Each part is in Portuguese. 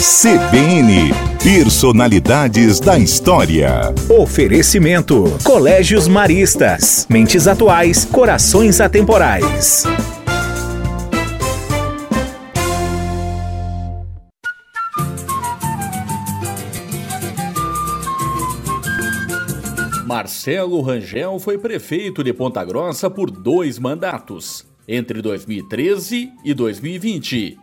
CBN Personalidades da História. Oferecimento: Colégios Maristas. Mentes atuais, corações atemporais. Marcelo Rangel foi prefeito de Ponta Grossa por dois mandatos, entre 2013 e 2020.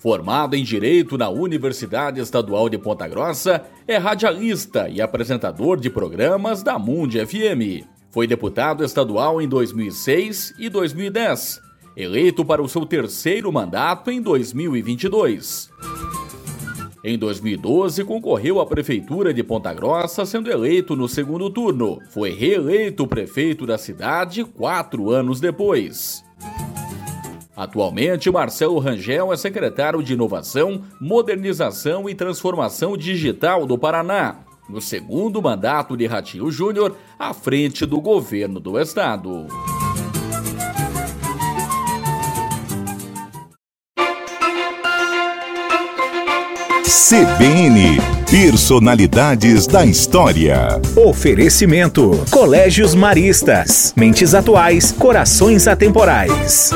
Formado em Direito na Universidade Estadual de Ponta Grossa, é radialista e apresentador de programas da Mundi FM. Foi deputado estadual em 2006 e 2010, eleito para o seu terceiro mandato em 2022. Em 2012, concorreu à Prefeitura de Ponta Grossa, sendo eleito no segundo turno. Foi reeleito prefeito da cidade quatro anos depois. Atualmente, Marcelo Rangel é secretário de Inovação, Modernização e Transformação Digital do Paraná, no segundo mandato de Ratinho Júnior à frente do governo do estado. CBN Personalidades da História. Oferecimento: Colégios Maristas. Mentes atuais, corações atemporais.